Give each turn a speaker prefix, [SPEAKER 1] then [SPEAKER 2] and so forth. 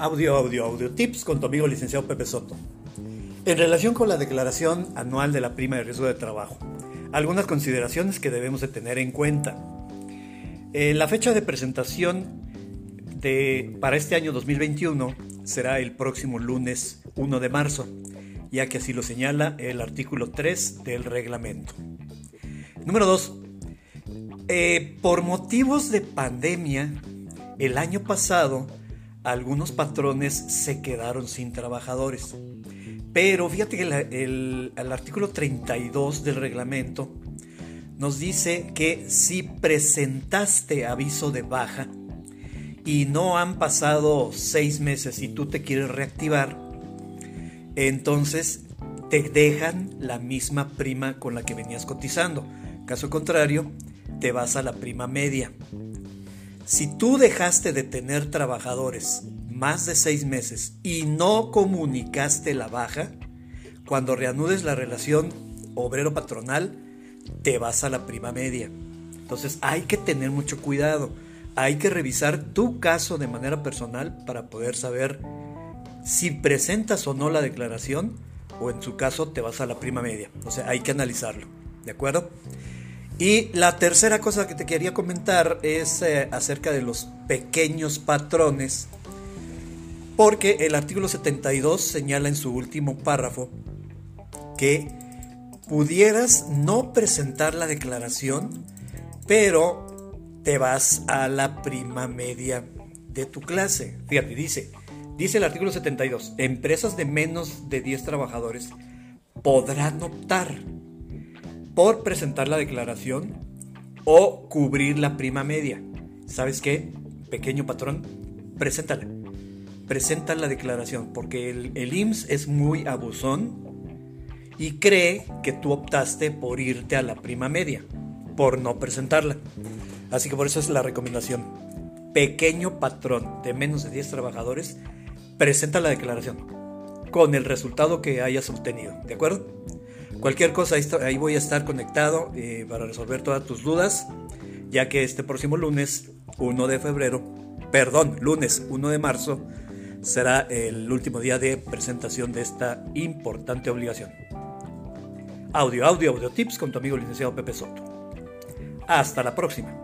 [SPEAKER 1] Audio, audio, audio tips con tu amigo licenciado Pepe Soto. En relación con la declaración anual de la prima de riesgo de trabajo, algunas consideraciones que debemos de tener en cuenta. Eh, la fecha de presentación de, para este año 2021 será el próximo lunes 1 de marzo, ya que así lo señala el artículo 3 del reglamento. Número 2. Eh, por motivos de pandemia, el año pasado algunos patrones se quedaron sin trabajadores. Pero fíjate que el, artículo 32 del reglamento nos dice que si presentaste aviso de baja y no han pasado seis meses y tú te quieres reactivar, entonces te dejan la misma prima con la que venías cotizando. Caso contrario, te vas a la prima media. Si tú dejaste de tener trabajadores más de seis meses y no comunicaste la baja, cuando reanudes la relación obrero-patronal, te vas a la prima media. Entonces hay que tener mucho cuidado. Hay que revisar tu caso de manera personal para poder saber si presentas o no la declaración o en su caso te vas a la prima media. O sea, hay que analizarlo. ¿De acuerdo? Y la tercera cosa que te quería comentar es eh, acerca de los pequeños patrones, porque el artículo 72 señala en su último párrafo que pudieras no presentar la declaración, pero te vas a la prima media de tu clase. Fíjate, dice, dice el artículo 72, empresas de menos de 10 trabajadores podrán optar por presentar la declaración o cubrir la prima media. ¿Sabes qué? Pequeño patrón, preséntala. Presenta la declaración porque el, el IMSS es muy abusón y cree que tú optaste por irte a la prima media, por no presentarla. Así que por eso es la recomendación. Pequeño patrón de menos de 10 trabajadores, presenta la declaración con el resultado que hayas obtenido. ¿De acuerdo? Cualquier cosa, ahí voy a estar conectado eh, para resolver todas tus dudas, ya que este próximo lunes, 1 de febrero, perdón, lunes 1 de marzo, será el último día de presentación de esta importante obligación. Audio, audio, audio tips con tu amigo licenciado Pepe Soto. Hasta la próxima.